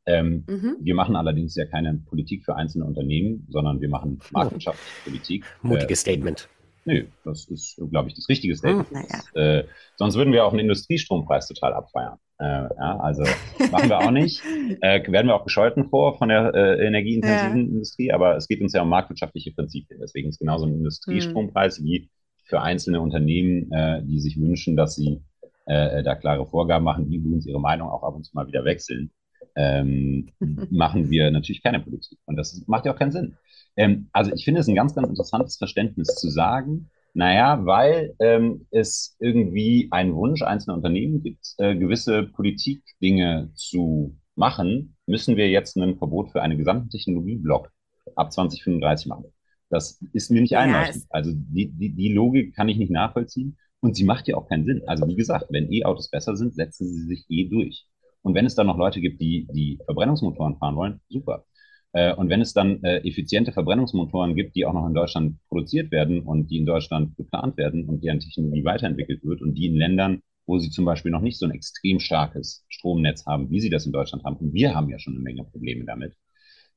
Ähm, mhm. Wir machen allerdings ja keine Politik für einzelne Unternehmen, sondern wir machen Marktwirtschaftspolitik. Mutiges äh, Statement. Nö, das ist, glaube ich, das richtige Statement. Hm, ja. äh, sonst würden wir auch einen Industriestrompreis total abfeiern. Äh, ja, also machen wir auch nicht. Äh, werden wir auch gescholten vor von der äh, energieintensiven ja. Industrie, aber es geht uns ja um marktwirtschaftliche Prinzipien. Deswegen ist genauso ein Industriestrompreis mhm. wie für einzelne Unternehmen, äh, die sich wünschen, dass sie äh, da klare Vorgaben machen, die übrigens ihre Meinung auch ab und zu mal wieder wechseln. Ähm, machen wir natürlich keine Politik. Und das macht ja auch keinen Sinn. Ähm, also ich finde es ein ganz, ganz interessantes Verständnis zu sagen, naja, weil ähm, es irgendwie einen Wunsch einzelner Unternehmen gibt, äh, gewisse Politikdinge zu machen, müssen wir jetzt ein Verbot für einen gesamten Technologieblock ab 2035 machen. Das ist mir nicht einleuchtend. Also die, die, die Logik kann ich nicht nachvollziehen und sie macht ja auch keinen Sinn. Also wie gesagt, wenn E-Autos besser sind, setzen sie sich eh durch. Und wenn es dann noch Leute gibt, die die Verbrennungsmotoren fahren wollen, super. Äh, und wenn es dann äh, effiziente Verbrennungsmotoren gibt, die auch noch in Deutschland produziert werden und die in Deutschland geplant werden und deren Technologie weiterentwickelt wird und die in Ländern, wo sie zum Beispiel noch nicht so ein extrem starkes Stromnetz haben, wie sie das in Deutschland haben, und wir haben ja schon eine Menge Probleme damit,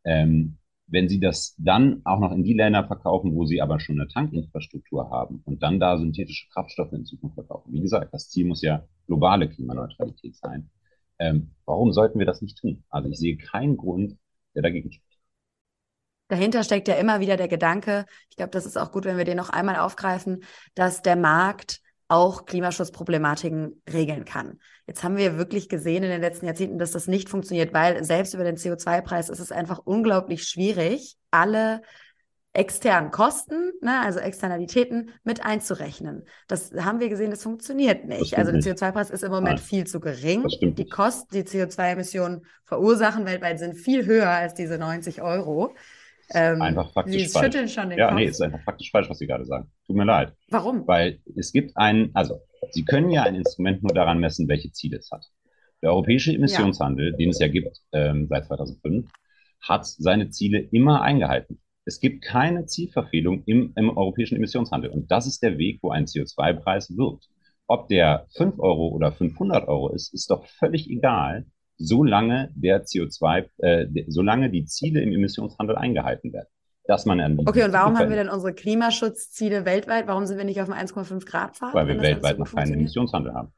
ähm, wenn sie das dann auch noch in die Länder verkaufen, wo sie aber schon eine Tankinfrastruktur haben und dann da synthetische Kraftstoffe in Zukunft verkaufen. Wie gesagt, das Ziel muss ja globale Klimaneutralität sein. Ähm, warum sollten wir das nicht tun? Also ich sehe keinen Grund, der dagegen spricht. Dahinter steckt ja immer wieder der Gedanke, ich glaube, das ist auch gut, wenn wir den noch einmal aufgreifen, dass der Markt auch Klimaschutzproblematiken regeln kann. Jetzt haben wir wirklich gesehen in den letzten Jahrzehnten, dass das nicht funktioniert, weil selbst über den CO2-Preis ist es einfach unglaublich schwierig, alle externen Kosten, ne, also Externalitäten, mit einzurechnen. Das haben wir gesehen, das funktioniert nicht. Das also der CO2-Preis ist im Moment Nein. viel zu gering. Die Kosten, die CO2-Emissionen verursachen weltweit, sind viel höher als diese 90 Euro. Ähm, einfach faktisch Sie falsch. Schon den ja, Kopf. nee, es ist einfach faktisch falsch, was Sie gerade sagen. Tut mir leid. Warum? Weil es gibt ein, also Sie können ja ein Instrument nur daran messen, welche Ziele es hat. Der europäische Emissionshandel, ja. den es ja gibt ähm, seit 2005, hat seine Ziele immer eingehalten. Es gibt keine Zielverfehlung im, im europäischen Emissionshandel. Und das ist der Weg, wo ein CO2-Preis wirkt. Ob der 5 Euro oder 500 Euro ist, ist doch völlig egal, solange der CO2, äh, solange die Ziele im Emissionshandel eingehalten werden. Dass man an okay, und warum haben wir denn unsere Klimaschutzziele weltweit? Warum sind wir nicht auf dem 1,5 Grad Pfad? Weil wir weltweit noch keinen Emissionshandel haben.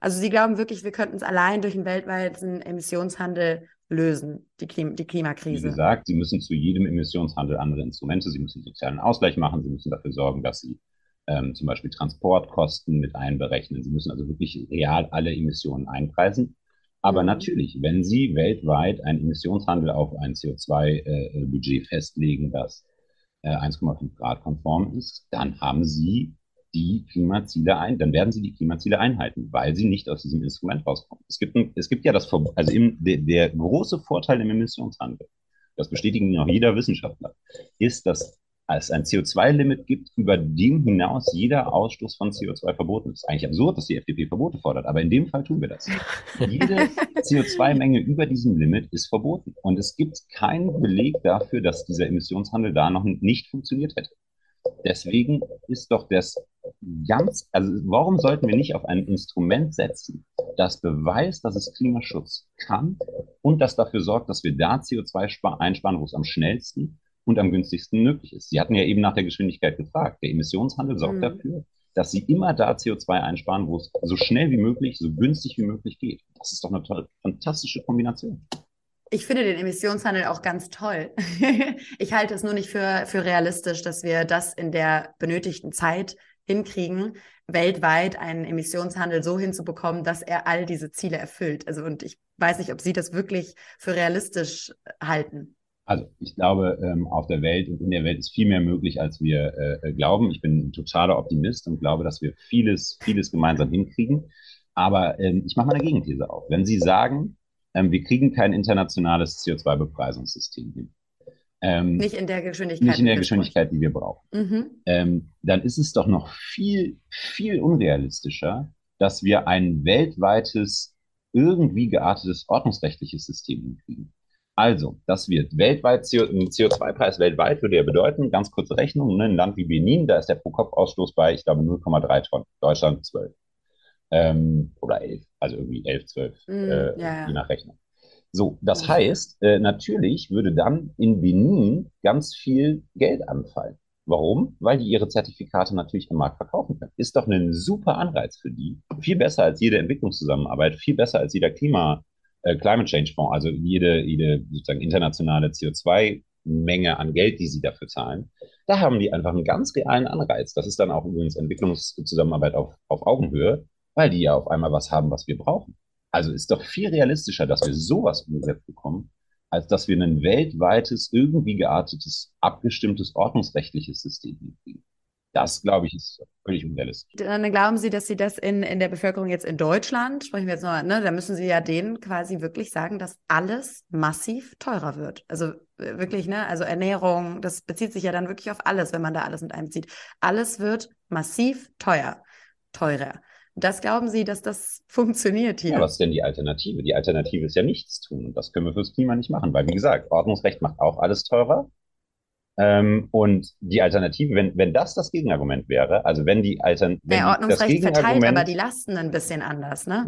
Also Sie glauben wirklich, wir könnten es allein durch einen weltweiten Emissionshandel lösen, die, Klim die Klimakrise? Wie gesagt, Sie müssen zu jedem Emissionshandel andere Instrumente, Sie müssen sozialen Ausgleich machen, Sie müssen dafür sorgen, dass Sie ähm, zum Beispiel Transportkosten mit einberechnen. Sie müssen also wirklich real alle Emissionen einpreisen. Aber mhm. natürlich, wenn Sie weltweit einen Emissionshandel auf ein CO2-Budget äh, festlegen, das äh, 1,5 Grad konform ist, dann haben Sie die Klimaziele ein, dann werden sie die Klimaziele einhalten, weil sie nicht aus diesem Instrument rauskommen. Es gibt, ein, es gibt ja das, also im, der, der große Vorteil im Emissionshandel, das bestätigen auch jeder Wissenschaftler, ist, dass es ein CO2-Limit gibt, über dem hinaus jeder Ausstoß von CO2 verboten ist. Eigentlich absurd, dass die FDP Verbote fordert, aber in dem Fall tun wir das. Jede CO2-Menge über diesem Limit ist verboten. Und es gibt keinen Beleg dafür, dass dieser Emissionshandel da noch nicht funktioniert hätte. Deswegen ist doch das ganz, also warum sollten wir nicht auf ein Instrument setzen, das beweist, dass es Klimaschutz kann und das dafür sorgt, dass wir da CO2 einsparen, wo es am schnellsten und am günstigsten möglich ist. Sie hatten ja eben nach der Geschwindigkeit gefragt. Der Emissionshandel sorgt mhm. dafür, dass Sie immer da CO2 einsparen, wo es so schnell wie möglich, so günstig wie möglich geht. Das ist doch eine tolle, fantastische Kombination. Ich finde den Emissionshandel auch ganz toll. ich halte es nur nicht für, für realistisch, dass wir das in der benötigten Zeit hinkriegen, weltweit einen Emissionshandel so hinzubekommen, dass er all diese Ziele erfüllt. Also und ich weiß nicht, ob Sie das wirklich für realistisch halten. Also ich glaube, ähm, auf der Welt und in der Welt ist viel mehr möglich, als wir äh, äh, glauben. Ich bin ein totaler Optimist und glaube, dass wir vieles, vieles gemeinsam hinkriegen. Aber ähm, ich mache mal eine Gegenthese auf. Wenn Sie sagen, ähm, wir kriegen kein internationales CO2-Bepreisungssystem hin, ähm, nicht in der Geschwindigkeit. Nicht in der Geschwindigkeit, die wir brauchen. Mhm. Ähm, dann ist es doch noch viel, viel unrealistischer, dass wir ein weltweites, irgendwie geartetes ordnungsrechtliches System hinkriegen. Also, das wird weltweit, CO, ein CO2-Preis weltweit würde ja bedeuten, ganz kurze Rechnung, ne, ein Land wie Benin, da ist der Pro-Kopf-Ausstoß bei, ich glaube, 0,3 Tonnen, Deutschland 12. Ähm, oder 11, also irgendwie 11, 12, mm, äh, ja, je nach Rechnung. So, das heißt, äh, natürlich würde dann in Benin ganz viel Geld anfallen. Warum? Weil die ihre Zertifikate natürlich am Markt verkaufen können. Ist doch ein super Anreiz für die. Viel besser als jede Entwicklungszusammenarbeit, viel besser als jeder Klima, äh, Climate Change Fonds, also jede, jede sozusagen internationale CO2-Menge an Geld, die sie dafür zahlen. Da haben die einfach einen ganz realen Anreiz. Das ist dann auch übrigens Entwicklungszusammenarbeit auf, auf Augenhöhe, weil die ja auf einmal was haben, was wir brauchen. Also ist doch viel realistischer, dass wir sowas umgesetzt bekommen, als dass wir ein weltweites, irgendwie geartetes, abgestimmtes, ordnungsrechtliches System hinkriegen. Das, glaube ich, ist völlig unrealistisch. Dann glauben Sie, dass Sie das in, in der Bevölkerung jetzt in Deutschland, sprechen wir jetzt noch, ne, da müssen Sie ja denen quasi wirklich sagen, dass alles massiv teurer wird. Also äh, wirklich, ne, also Ernährung, das bezieht sich ja dann wirklich auf alles, wenn man da alles mit einbezieht. Alles wird massiv teuer, teurer. Das glauben Sie, dass das funktioniert hier? Ja, was ist denn die Alternative? Die Alternative ist ja nichts tun. Und das können wir fürs Klima nicht machen, weil, wie gesagt, Ordnungsrecht macht auch alles teurer. Ähm, und die Alternative, wenn, wenn das das Gegenargument wäre, also wenn die Alternativen. Der Ordnungsrecht verteilt aber die Lasten ein bisschen anders, ne?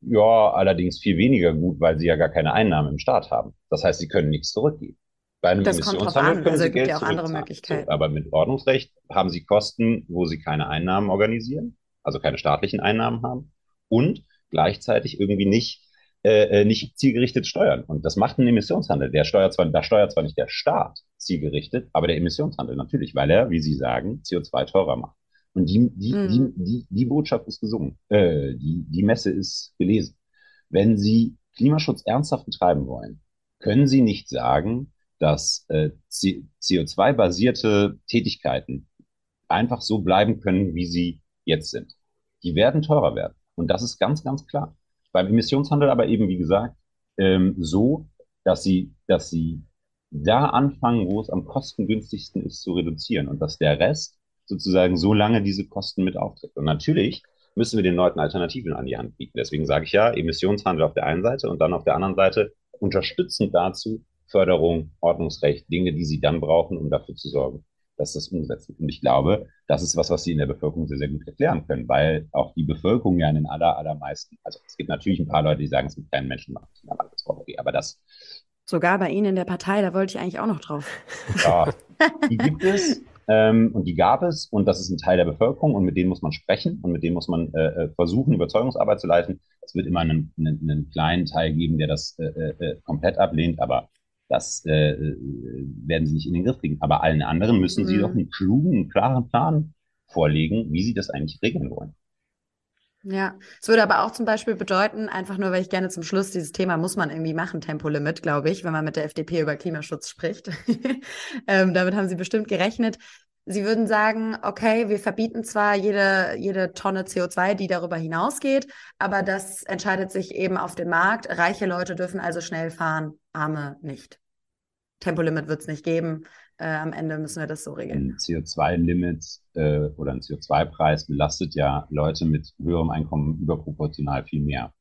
Ja, allerdings viel weniger gut, weil sie ja gar keine Einnahmen im Staat haben. Das heißt, sie können nichts zurückgeben. Bei einem das Emissionshandel können also sie Geld ja auch andere Möglichkeiten. So, aber mit Ordnungsrecht haben sie Kosten, wo sie keine Einnahmen organisieren also keine staatlichen Einnahmen haben und gleichzeitig irgendwie nicht, äh, äh, nicht zielgerichtet steuern. Und das macht ein Emissionshandel. Der steuert zwar, da steuert zwar nicht der Staat zielgerichtet, aber der Emissionshandel natürlich, weil er, wie Sie sagen, CO2 teurer macht. Und die, die, mhm. die, die, die Botschaft ist gesungen. Äh, die, die Messe ist gelesen. Wenn Sie Klimaschutz ernsthaft betreiben wollen, können Sie nicht sagen, dass äh, CO2-basierte Tätigkeiten einfach so bleiben können, wie sie jetzt sind. Die werden teurer werden. Und das ist ganz, ganz klar. Beim Emissionshandel aber eben, wie gesagt, ähm, so, dass sie, dass sie da anfangen, wo es am kostengünstigsten ist, zu reduzieren und dass der Rest sozusagen so lange diese Kosten mit auftritt. Und natürlich müssen wir den Leuten Alternativen an die Hand bieten. Deswegen sage ich ja, Emissionshandel auf der einen Seite und dann auf der anderen Seite unterstützend dazu Förderung, Ordnungsrecht, Dinge, die sie dann brauchen, um dafür zu sorgen, dass das umsetzen. Und ich glaube, das ist was, was sie in der Bevölkerung sehr, sehr gut erklären können, weil auch die Bevölkerung ja in den aller, allermeisten, also es gibt natürlich ein paar Leute, die sagen, es mit keinen Menschen aber das. Sogar bei Ihnen in der Partei, da wollte ich eigentlich auch noch drauf. Ja, die gibt es. Ähm, und die gab es und das ist ein Teil der Bevölkerung und mit denen muss man sprechen und mit denen muss man äh, äh versuchen, Überzeugungsarbeit zu leisten. Es wird immer einen, einen, einen kleinen Teil geben, der das äh, äh, äh komplett ablehnt, aber das äh, äh, werden sie nicht in den Griff kriegen. Aber allen anderen müssen mhm. sie doch einen klugen, klaren Plan vorlegen, wie sie das eigentlich regeln wollen. Ja, es würde aber auch zum Beispiel bedeuten, einfach nur, weil ich gerne zum Schluss dieses Thema muss man irgendwie machen, Tempolimit, glaube ich, wenn man mit der FDP über Klimaschutz spricht. ähm, damit haben sie bestimmt gerechnet. Sie würden sagen, okay, wir verbieten zwar jede, jede Tonne CO2, die darüber hinausgeht, aber das entscheidet sich eben auf dem Markt. Reiche Leute dürfen also schnell fahren, arme nicht. Tempolimit wird es nicht geben. Äh, am Ende müssen wir das so regeln. Ein CO2-Limit äh, oder ein CO2-Preis belastet ja Leute mit höherem Einkommen überproportional viel mehr.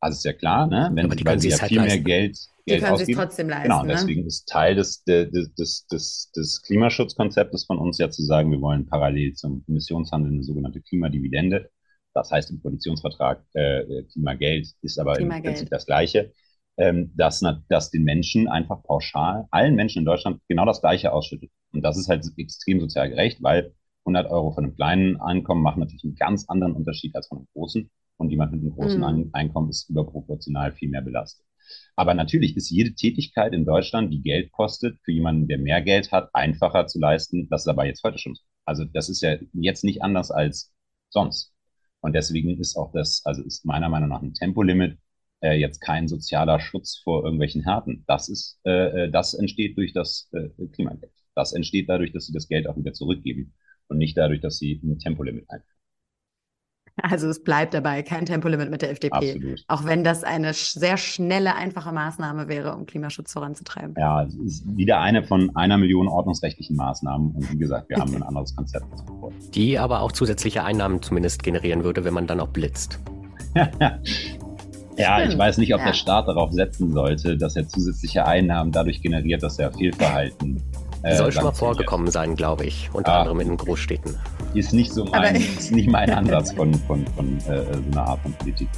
Also ist ja klar, ne? wenn sie, weil sie ja halt viel leisten. mehr Geld, Geld die können ausgeben. trotzdem leisten. Genau, deswegen ne? ist Teil des, des, des, des, des Klimaschutzkonzeptes von uns ja zu sagen, wir wollen parallel zum Emissionshandel eine sogenannte Klimadividende. Das heißt im Koalitionsvertrag äh, Klimageld ist aber Klimageld. im Prinzip das Gleiche ähm, dass, dass den Menschen einfach pauschal, allen Menschen in Deutschland genau das Gleiche ausschüttet. Und das ist halt extrem sozial gerecht, weil 100 Euro von einem kleinen Einkommen machen natürlich einen ganz anderen Unterschied als von einem großen. Und jemand mit einem großen mhm. Einkommen ist überproportional viel mehr belastet. Aber natürlich ist jede Tätigkeit in Deutschland, die Geld kostet, für jemanden, der mehr Geld hat, einfacher zu leisten. Das ist aber jetzt heute schon so. Also das ist ja jetzt nicht anders als sonst. Und deswegen ist auch das, also ist meiner Meinung nach ein Tempolimit äh, jetzt kein sozialer Schutz vor irgendwelchen Härten. Das ist, äh, äh, das entsteht durch das äh, Klimageld. Das entsteht dadurch, dass sie das Geld auch wieder zurückgeben und nicht dadurch, dass sie ein Tempolimit einführen. Also es bleibt dabei, kein Tempolimit mit der FDP. Absolut. Auch wenn das eine sehr schnelle, einfache Maßnahme wäre, um Klimaschutz voranzutreiben. Ja, es ist wieder eine von einer Million ordnungsrechtlichen Maßnahmen. Und wie gesagt, wir haben ein anderes Konzept. Die aber auch zusätzliche Einnahmen zumindest generieren würde, wenn man dann auch blitzt. Ja, ich weiß nicht, ob ja. der Staat darauf setzen sollte, dass er zusätzliche Einnahmen dadurch generiert, dass er Fehlverhalten. Äh, Soll schon mal vorgekommen sein, glaube ich, unter ja. anderem in den Großstädten. Ist nicht so mein, ist nicht mein Ansatz von, von, von äh, so einer Art von Politik.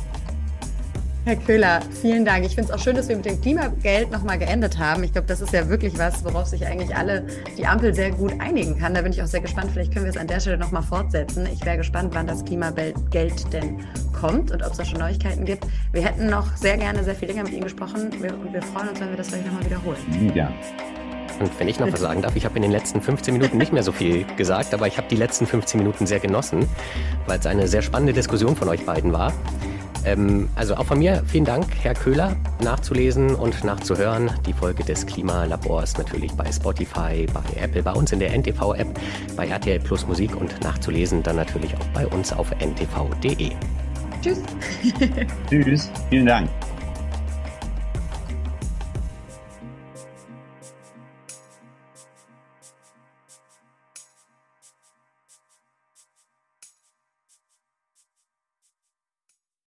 Herr Köhler, vielen Dank. Ich finde es auch schön, dass wir mit dem Klimageld nochmal geendet haben. Ich glaube, das ist ja wirklich was, worauf sich eigentlich alle die Ampel sehr gut einigen kann. Da bin ich auch sehr gespannt. Vielleicht können wir es an der Stelle nochmal fortsetzen. Ich wäre gespannt, wann das Klimageld denn kommt und ob es da schon Neuigkeiten gibt. Wir hätten noch sehr gerne sehr viel länger mit Ihnen gesprochen und wir freuen uns, wenn wir das vielleicht nochmal wiederholen. Ja. Und wenn ich noch was sagen darf, ich habe in den letzten 15 Minuten nicht mehr so viel gesagt, aber ich habe die letzten 15 Minuten sehr genossen, weil es eine sehr spannende Diskussion von euch beiden war. Ähm, also auch von mir vielen Dank, Herr Köhler, nachzulesen und nachzuhören. Die Folge des Klimalabors natürlich bei Spotify, bei Apple, bei uns in der NTV-App, bei RTL Plus Musik und nachzulesen dann natürlich auch bei uns auf ntv.de. Tschüss. Tschüss. Vielen Dank.